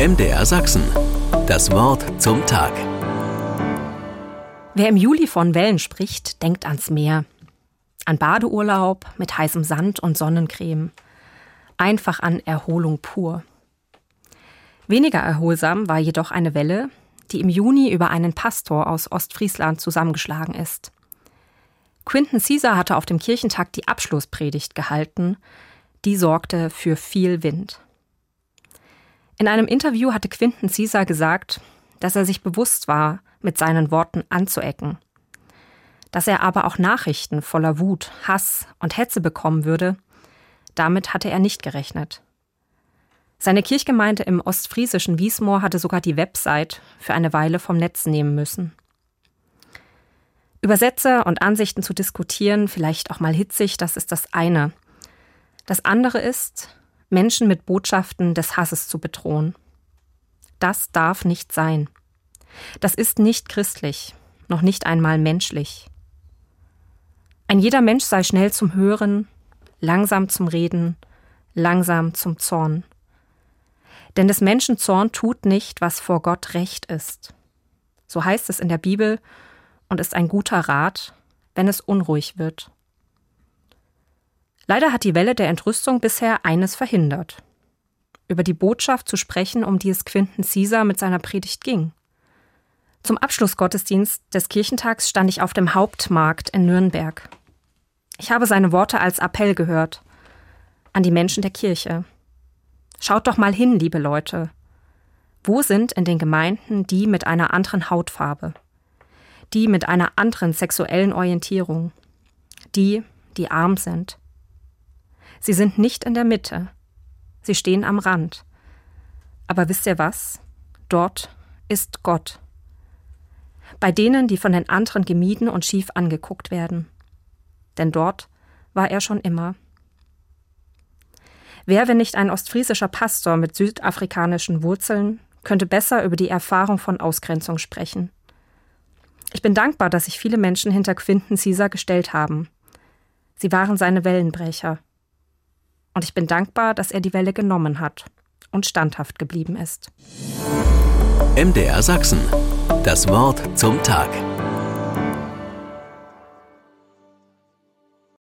MDR Sachsen. Das Wort zum Tag. Wer im Juli von Wellen spricht, denkt ans Meer. An Badeurlaub mit heißem Sand und Sonnencreme. Einfach an Erholung pur. Weniger erholsam war jedoch eine Welle, die im Juni über einen Pastor aus Ostfriesland zusammengeschlagen ist. Quinton Caesar hatte auf dem Kirchentag die Abschlusspredigt gehalten. Die sorgte für viel Wind. In einem Interview hatte Quinton Caesar gesagt, dass er sich bewusst war, mit seinen Worten anzuecken. Dass er aber auch Nachrichten voller Wut, Hass und Hetze bekommen würde, damit hatte er nicht gerechnet. Seine Kirchgemeinde im ostfriesischen Wiesmoor hatte sogar die Website für eine Weile vom Netz nehmen müssen. Über Sätze und Ansichten zu diskutieren, vielleicht auch mal hitzig, das ist das eine. Das andere ist, Menschen mit Botschaften des Hasses zu bedrohen. Das darf nicht sein. Das ist nicht christlich, noch nicht einmal menschlich. Ein jeder Mensch sei schnell zum Hören, langsam zum Reden, langsam zum Zorn. Denn des Menschen Zorn tut nicht, was vor Gott recht ist. So heißt es in der Bibel und ist ein guter Rat, wenn es unruhig wird. Leider hat die Welle der Entrüstung bisher eines verhindert. Über die Botschaft zu sprechen, um die es Quinten Caesar mit seiner Predigt ging. Zum Abschlussgottesdienst des Kirchentags stand ich auf dem Hauptmarkt in Nürnberg. Ich habe seine Worte als Appell gehört an die Menschen der Kirche. Schaut doch mal hin, liebe Leute. Wo sind in den Gemeinden die mit einer anderen Hautfarbe? Die mit einer anderen sexuellen Orientierung? Die, die arm sind? Sie sind nicht in der Mitte. Sie stehen am Rand. Aber wisst ihr was? Dort ist Gott. Bei denen, die von den anderen gemieden und schief angeguckt werden. Denn dort war er schon immer. Wer, wenn nicht ein ostfriesischer Pastor mit südafrikanischen Wurzeln, könnte besser über die Erfahrung von Ausgrenzung sprechen? Ich bin dankbar, dass sich viele Menschen hinter Quinten Caesar gestellt haben. Sie waren seine Wellenbrecher. Und ich bin dankbar, dass er die Welle genommen hat und standhaft geblieben ist. MDR Sachsen. Das Wort zum Tag.